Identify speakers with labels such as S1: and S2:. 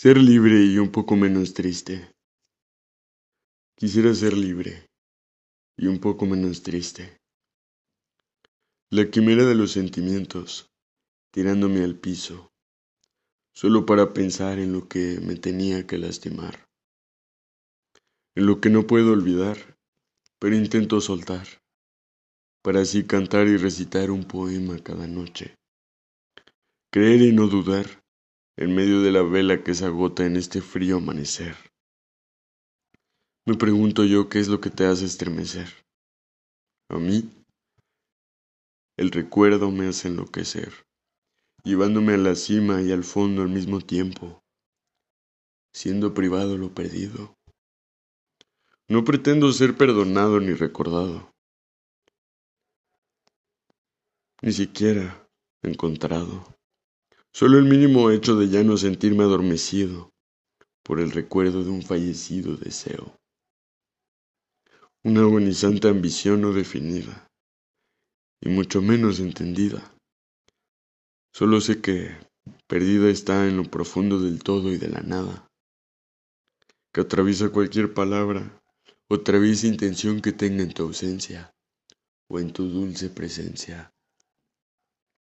S1: Ser libre y un poco menos triste. Quisiera ser libre y un poco menos triste. La quimera de los sentimientos, tirándome al piso, solo para pensar en lo que me tenía que lastimar, en lo que no puedo olvidar, pero intento soltar, para así cantar y recitar un poema cada noche. Creer y no dudar en medio de la vela que se agota en este frío amanecer. Me pregunto yo qué es lo que te hace estremecer. A mí, el recuerdo me hace enloquecer, llevándome a la cima y al fondo al mismo tiempo, siendo privado lo perdido. No pretendo ser perdonado ni recordado, ni siquiera encontrado. Solo el mínimo hecho de ya no sentirme adormecido por el recuerdo de un fallecido deseo. Una agonizante ambición no definida, y mucho menos entendida. Solo sé que perdida está en lo profundo del todo y de la nada, que atraviesa cualquier palabra o atraviesa intención que tenga en tu ausencia o en tu dulce presencia.